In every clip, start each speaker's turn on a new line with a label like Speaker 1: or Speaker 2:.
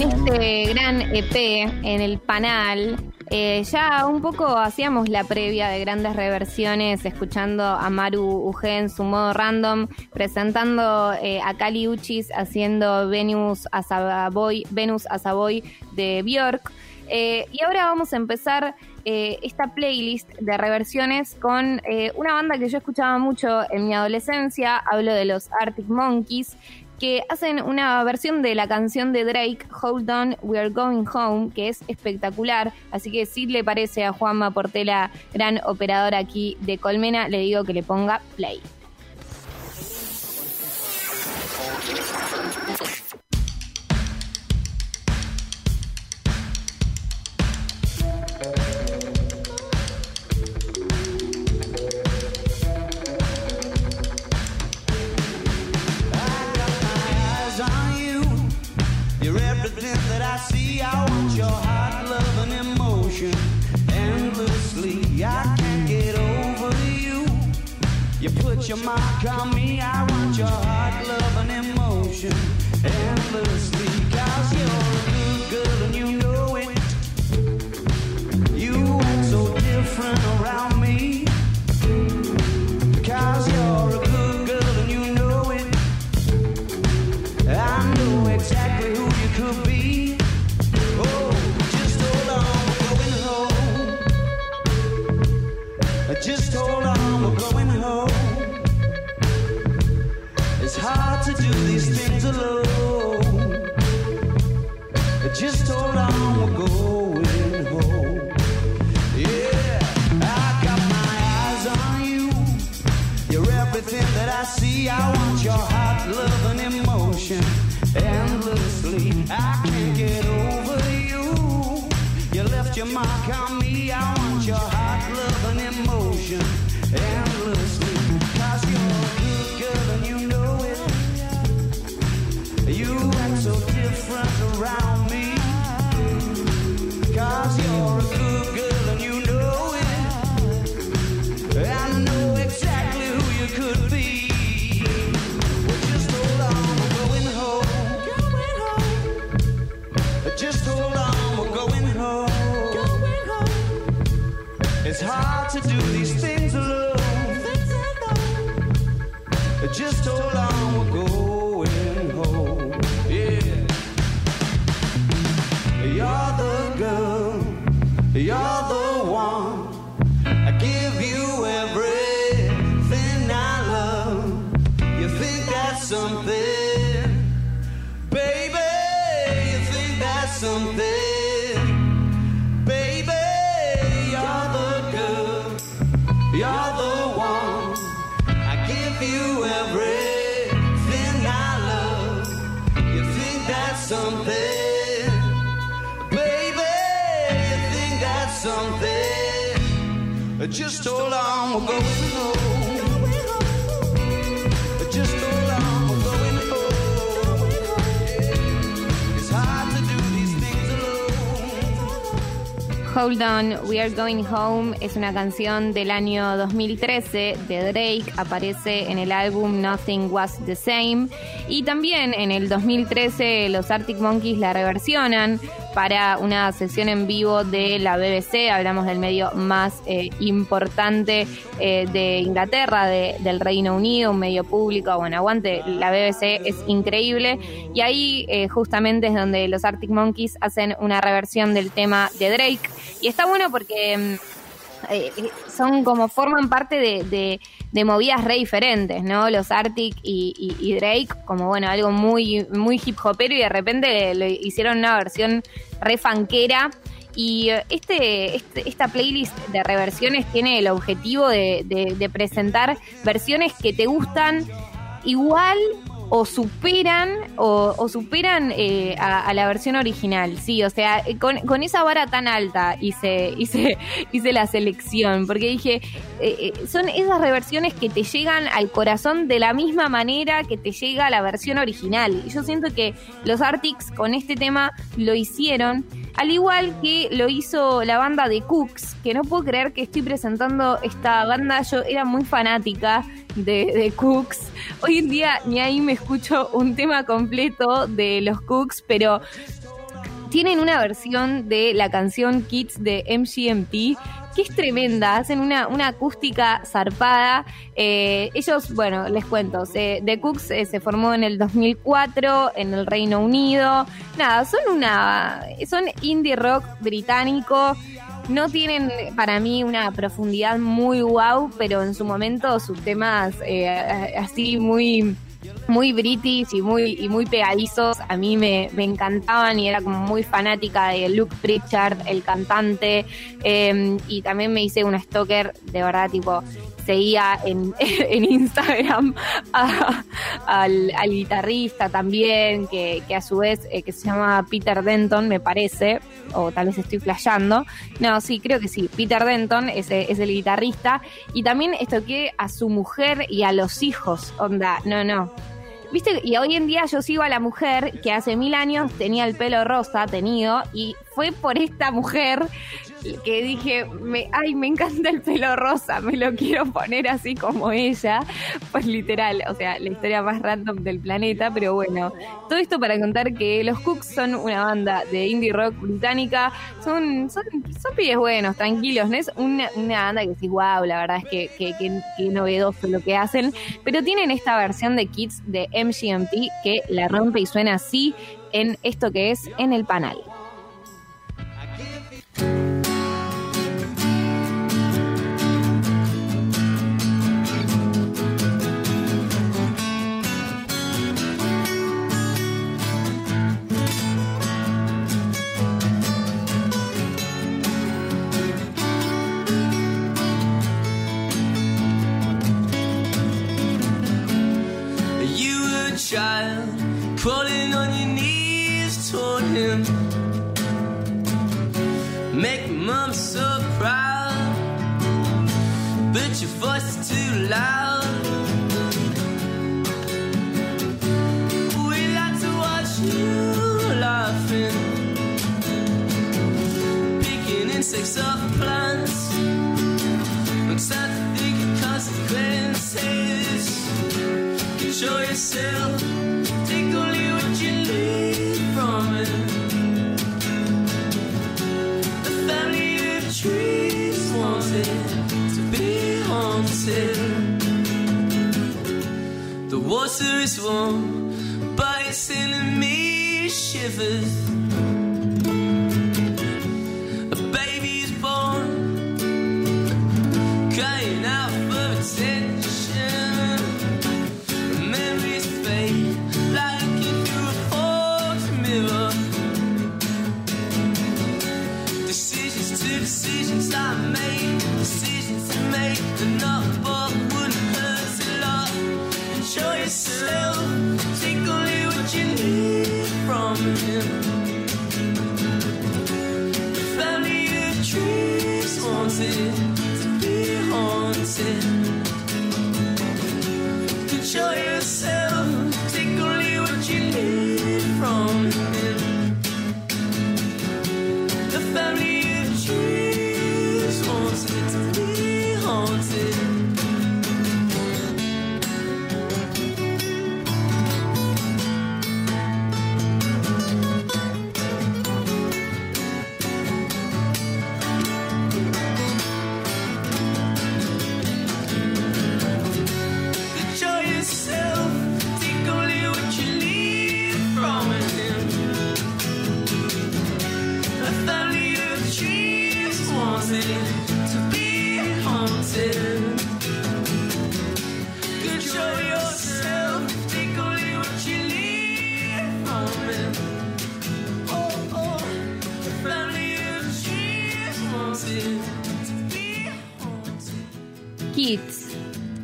Speaker 1: en este gran EP, en el panel, eh, ya un poco hacíamos la previa de grandes reversiones, escuchando a Maru Uge en su modo random, presentando eh, a Kali Uchis haciendo Venus a Savoy, Venus a Savoy de Björk. Eh, y ahora vamos a empezar esta playlist de reversiones con una banda que yo escuchaba mucho en mi adolescencia, hablo de los Arctic Monkeys, que hacen una versión de la canción de Drake, Hold On, We Are Going Home, que es espectacular. Así que si le parece a Juanma Portela, gran operador aquí de Colmena, le digo que le ponga play. It's hard to do these things alone. Just hold on, Hold On, We Are Going Home es una canción del año 2013 de Drake, aparece en el álbum Nothing Was the Same y también en el 2013 los Arctic Monkeys la reversionan para una sesión en vivo de la BBC, hablamos del medio más eh, importante eh, de Inglaterra, de- del Reino Unido, un medio público, bueno, aguante, la BBC es increíble. Y ahí eh, justamente es donde los Arctic Monkeys hacen una reversión del tema de Drake. Y está bueno porque... eh, eh, son como forman parte de, de- de movidas re diferentes, ¿no? Los Arctic y, y- Drake, como bueno, algo muy, muy hip hopero y de repente lo hicieron una versión re fanquera. Y eh, este, este- esta playlist de reversiones tiene el objetivo de- de presentar versiones que te gustan igual o superan o, o superan eh, a, la versión original, sí, o sea, eh, con, con esa vara tan alta hice, hice, hice la selección, porque dije, eh, eh, son esas reversiones que te llegan al corazón de la misma manera que te llega la versión original. Y yo siento que los Arctics con este tema lo hicieron, al igual que lo hizo la banda de Cooks, que no puedo creer que estoy presentando esta banda, yo era muy fanática de, de Cooks. Hoy en día ni ahí me escucho un tema completo de los Cooks, pero tienen una versión de la canción Kids de MGMT que es tremenda, hacen una, una acústica zarpada. Eh, ellos, bueno, les cuento, The Cooks eh, se formó en el 2004 en el Reino Unido. Nada, son una, son indie rock británico. No tienen para mí una profundidad muy wow, pero en su momento sus temas eh, así muy muy british y muy, y muy pegadizos. A mí me, encantaban y era como muy fanática de Luke Pritchard, el cantante. Em, y también me hice un stalker, de verdad, tipo, seguía en, Instagram al, guitarrista también, que, a su vez, eh, que se llama Peter Denton, me parece, o tal vez estoy flasheando. No, sí, creo que sí, Peter Denton es, es el guitarrista. Y también estoqué a su mujer y a los hijos, onda, no, no Viste, y hoy en día yo sigo a la mujer que hace mil años tenía el pelo rosa, tenido, y fue por esta mujer que dije, me, ay, me encanta el pelo rosa, me lo quiero poner así como ella. Pues literal, o sea, la historia más random del planeta, pero bueno, todo esto para contar que los Cooks son una banda de indie rock británica, son, son, son pibes buenos, tranquilos, no es una, banda que sí, wow, la verdad es que, que, que, novedoso lo que hacen, pero tienen esta versión de Kids de MGMT que la rompe y suena así en esto que es en el child,
Speaker 2: crawling on your knees toward him. Make mom so proud, but your voice is too loud. We like to watch you laughing, picking insects off plants. Except show yourself. Take only what you need from it. The family of trees wanted to be haunted. The water is warm, but it's sending me shivers. haunted, to be haunted. Control yourself.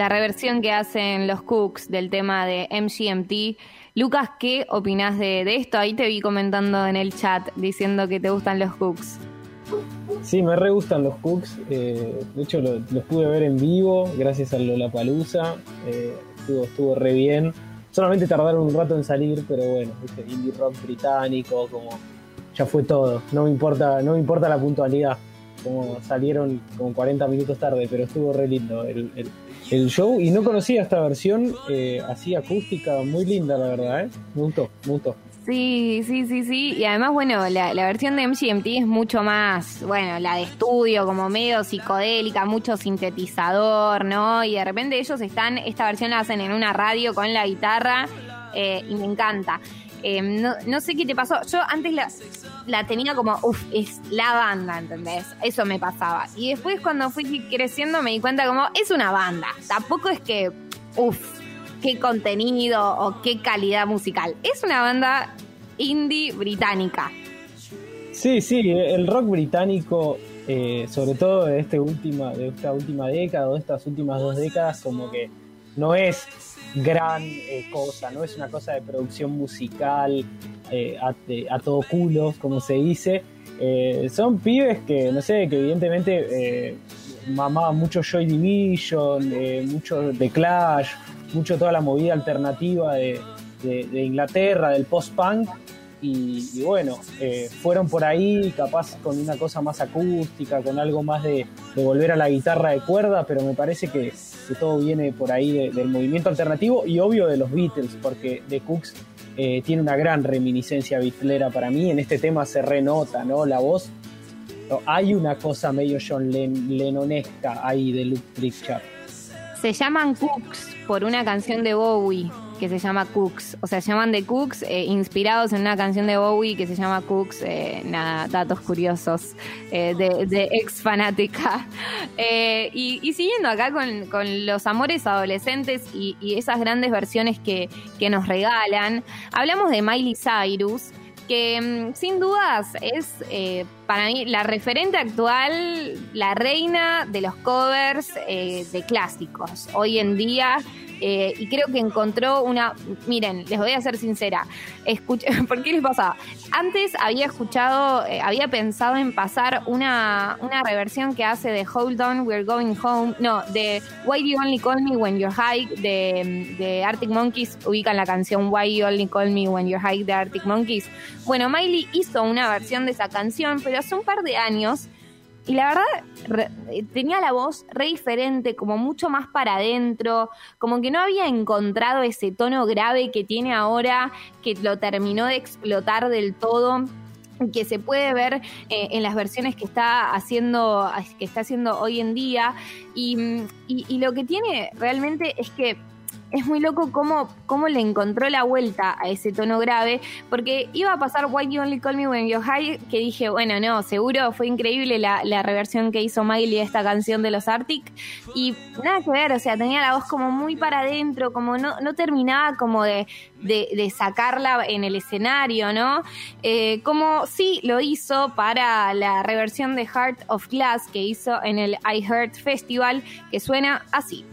Speaker 1: La reversión que hacen los Cooks del tema de MGMT. Lucas, ¿qué opinas de, esto? Ahí te vi comentando en el chat diciendo que te gustan los Cooks.
Speaker 3: Sí, me re gustan los Cooks. Eh, de hecho, los pude ver en vivo gracias a Lollapalooza. Eh, estuvo, estuvo re bien. Solamente tardaron un rato en salir, pero bueno, indie rock británico, como ya fue todo. No me importa, no me importa la puntualidad. Como salieron como 40 minutos tarde, pero estuvo re lindo el show y no conocía esta versión eh, así acústica, muy linda la verdad, ¿eh? Me gustó, me gustó.
Speaker 1: Sí, sí, sí, sí. Y además, bueno, la, versión de MGMT es mucho más, bueno, la de estudio, como medio psicodélica, mucho sintetizador, ¿no? Y de repente ellos están, esta versión la hacen en una radio con la guitarra eh, y me encanta. Em, no, sé qué te pasó. Yo antes la, la tenía como, uff, es la banda, ¿entendés? Eso me pasaba. Y después cuando fui creciendo me di cuenta como, es una banda. Tampoco es que, uff, qué contenido o qué calidad musical. Es una banda indie británica.
Speaker 3: Sí, sí, el rock británico, eh, sobre todo de, este última, de esta última década o de estas últimas dos décadas, como que no es gran eh, cosa, no es una cosa de producción musical eh, a, todo culo, como se dice. son pibes que, no sé, que evidentemente mamaban mucho Joy Division, mucho The Clash, mucho toda la movida alternativa de, Inglaterra, del post-punk. Y, bueno, eh, fueron por ahí, capaz con una cosa más acústica, con algo más de, volver a la guitarra de cuerda, pero me parece que, todo viene por ahí del movimiento alternativo y obvio de los Beatles, porque The Cooks eh, tiene una gran reminiscencia bitlera para mí. En este tema se renota, ¿no? La voz. hay una cosa medio John Lennonesca ahí de Luke Pritchard.
Speaker 1: Se llaman Cooks por una canción de Bowie que se llama Cooks. O sea, se llaman The Cooks, eh, inspirados en una canción de Bowie que se llama Cooks. Eh, nada, datos curiosos eh, de, ex fanática. Y, siguiendo acá con, los amores adolescentes y, esas grandes versiones que, que nos regalan, hablamos de Miley Cyrus que mm, sin dudas es para mí la referente actual, la reina de los covers de clásicos. Hoy en día eh, y creo que encontró una. Miren, les voy a ser sincera. Escuché, ¿Por qué les pasaba? Antes había escuchado, eh, había pensado en pasar una, una reversión que hace de Hold On, We're Going Home. No, de Why You Only Call Me When You're High de, de Arctic Monkeys. Ubican la canción Why You Only Call Me When You're High de Arctic Monkeys. Bueno, Miley hizo una versión de esa canción, pero hace un par de años y la verdad, tenía la voz re diferente, como mucho más para adentro, como que no había encontrado ese tono grave que tiene ahora, que lo terminó de explotar del todo que se puede ver eh, en las versiones que está haciendo que está haciendo hoy en día. Y, y lo que tiene realmente es que es muy loco cómo, cómo le encontró la vuelta a ese tono grave, porque iba a pasar Why You Only Call Me When You're High, que dije, bueno, no, seguro fue increíble la, reversión que hizo Miley de esta canción de los Arctic, y nada que ver, o sea, tenía la voz como muy para adentro, como no, no terminaba como de, de, sacarla en el escenario, ¿no? Eh, como sí lo hizo para la reversión de Heart of Glass que hizo en el I Heart Festival, que suena así.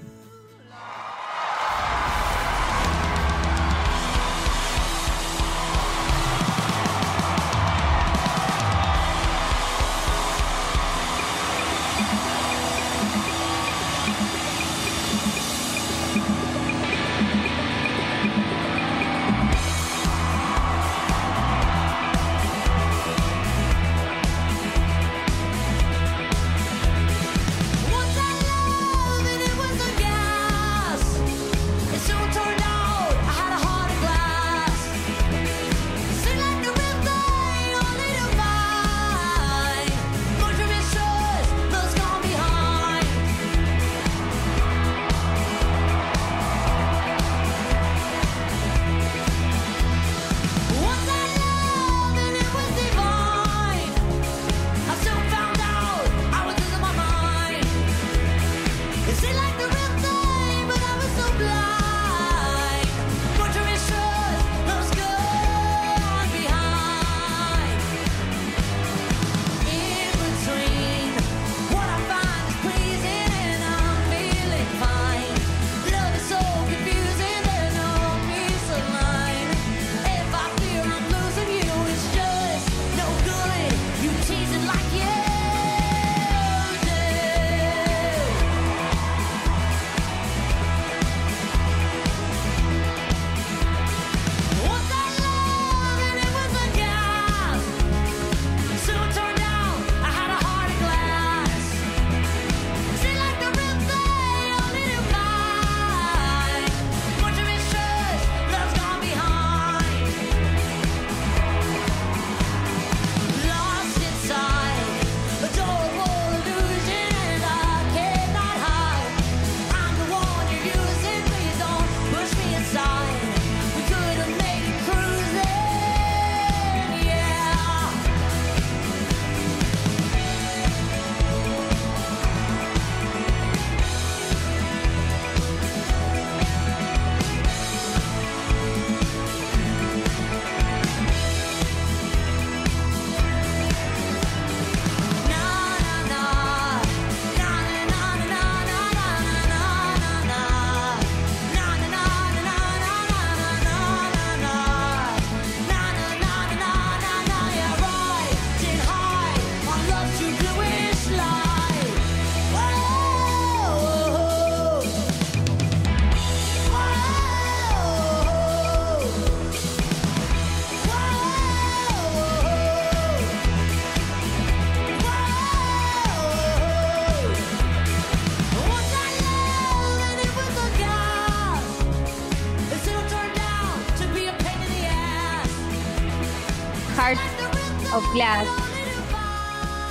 Speaker 1: Of Glass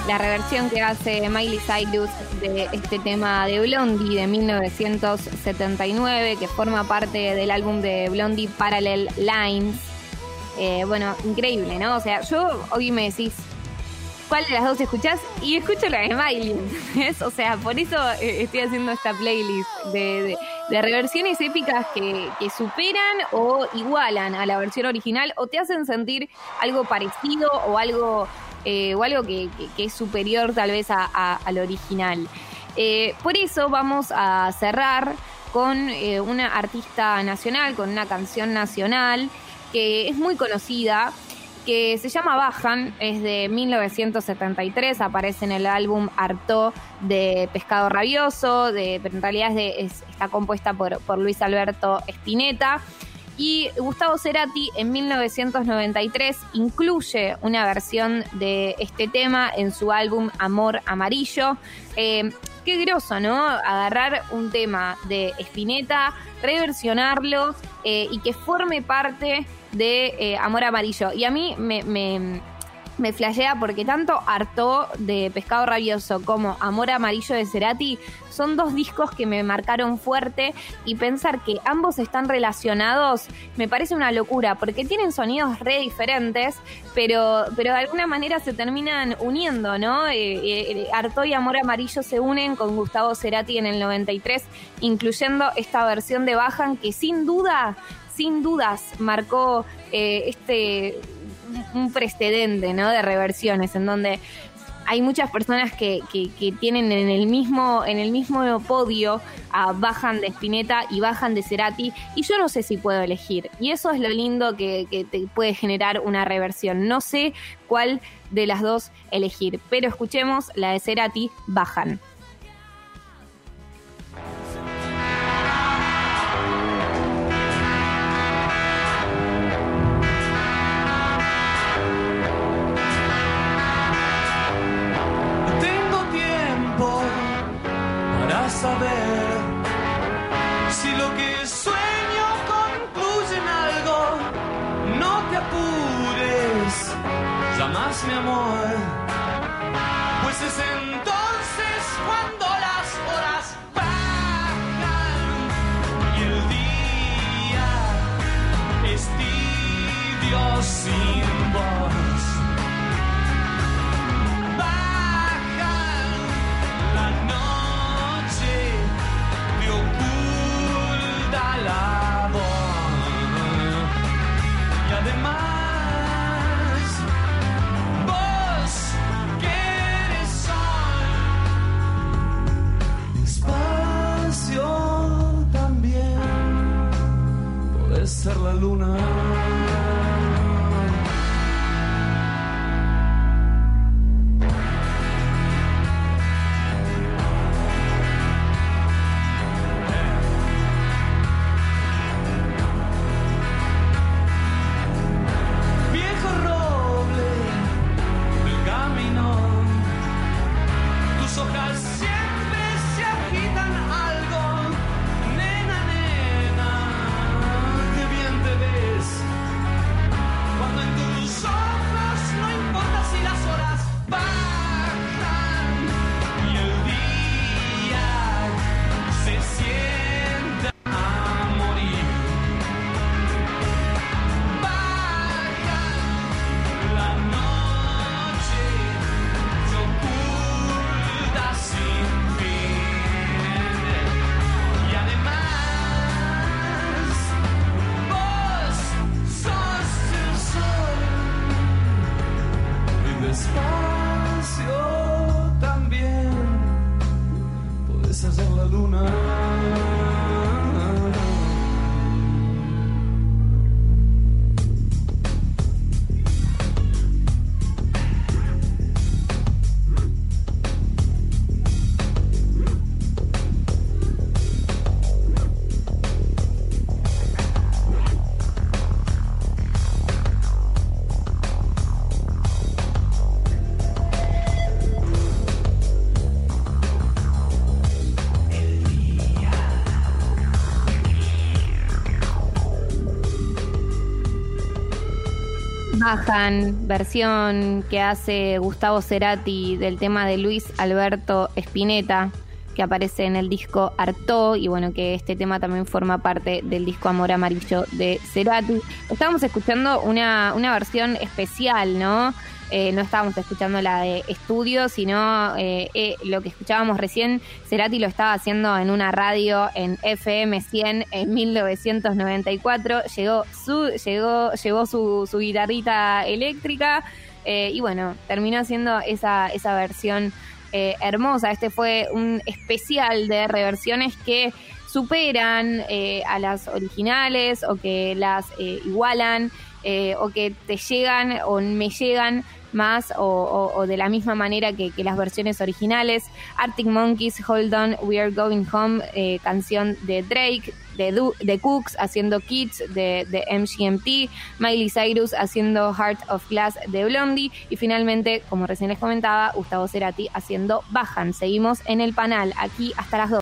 Speaker 1: la reversión que hace Miley Cyrus de este tema de Blondie de 1979, que forma parte del álbum de Blondie Parallel Lines. Eh, bueno, increíble, ¿no? O sea, yo hoy me decís, ¿cuál de las dos escuchás? Y escucho la de Miley, ¿ves? O sea, por eso eh, estoy haciendo esta playlist de, reversiones épicas que, superan o igualan a la versión original o te hacen sentir algo parecido o algo eh, o algo que, es superior tal vez al original. Eh, por eso vamos a cerrar con eh, una artista nacional, con una canción nacional que es muy conocida, que se llama Bajan, es de 1973, aparece en el álbum Arto de Pescado Rabioso, de, pero en realidad está compuesta por, por Luis Alberto Spinetta. Y Gustavo Cerati en 1993 incluye una versión de este tema en su álbum Amor Amarillo. Eh, qué groso, ¿no? Agarrar un tema de Spinetta, reversionarlo eh, y que forme parte de eh, Amor Amarillo. Y a mí me me flashea porque tanto Harto de Pescado Rabioso como Amor Amarillo de Cerati son dos discos que me marcaron fuerte y pensar que ambos están relacionados me parece una locura porque tienen sonidos re diferentes, pero, pero de alguna manera se terminan uniendo, ¿no? Eh, eh y Amor Amarillo se unen con Gustavo Cerati en el 93, incluyendo esta versión de Bajan que sin duda sin dudas marcó eh, este un precedente, ¿no? De reversiones, en donde hay muchas personas que, tienen en el mismo en el mismo podio a bajan de Spinetta y bajan de Cerati y yo no sé si puedo elegir. Y eso es lo lindo que, que, te puede generar una reversión. No sé cuál de las dos elegir pero escuchemos la de Cerati bajan
Speaker 4: seen
Speaker 1: Bajan, versión que hace Gustavo Cerati del tema de Luis Alberto Spinetta, que aparece en el disco Arto, y bueno, que este tema también forma parte del disco Amor Amarillo de Cerati. Estábamos escuchando una, una versión especial, ¿no? Eh, no estábamos escuchando la de estudio, sino eh, eh, lo que escuchábamos recién, Cerati lo estaba haciendo en una radio en FM 100 en 1994, llegó su, llegó, llevó su, guitarrita eléctrica y bueno, terminó haciendo esa, esa versión hermosa. Este fue un especial de reversiones que superan a las originales o que las igualan. o que te llegan o me llegan más o, de la misma manera que, las versiones originales. Arctic Monkeys, Hold On, We Are Going Home, eh, canción de Drake, de, de Cooks haciendo Kids de, de, MGMT, Miley Cyrus haciendo Heart of Glass de Blondie y finalmente, como recién les comentaba, Gustavo Cerati haciendo Bajan. Seguimos en el panel aquí hasta las 2.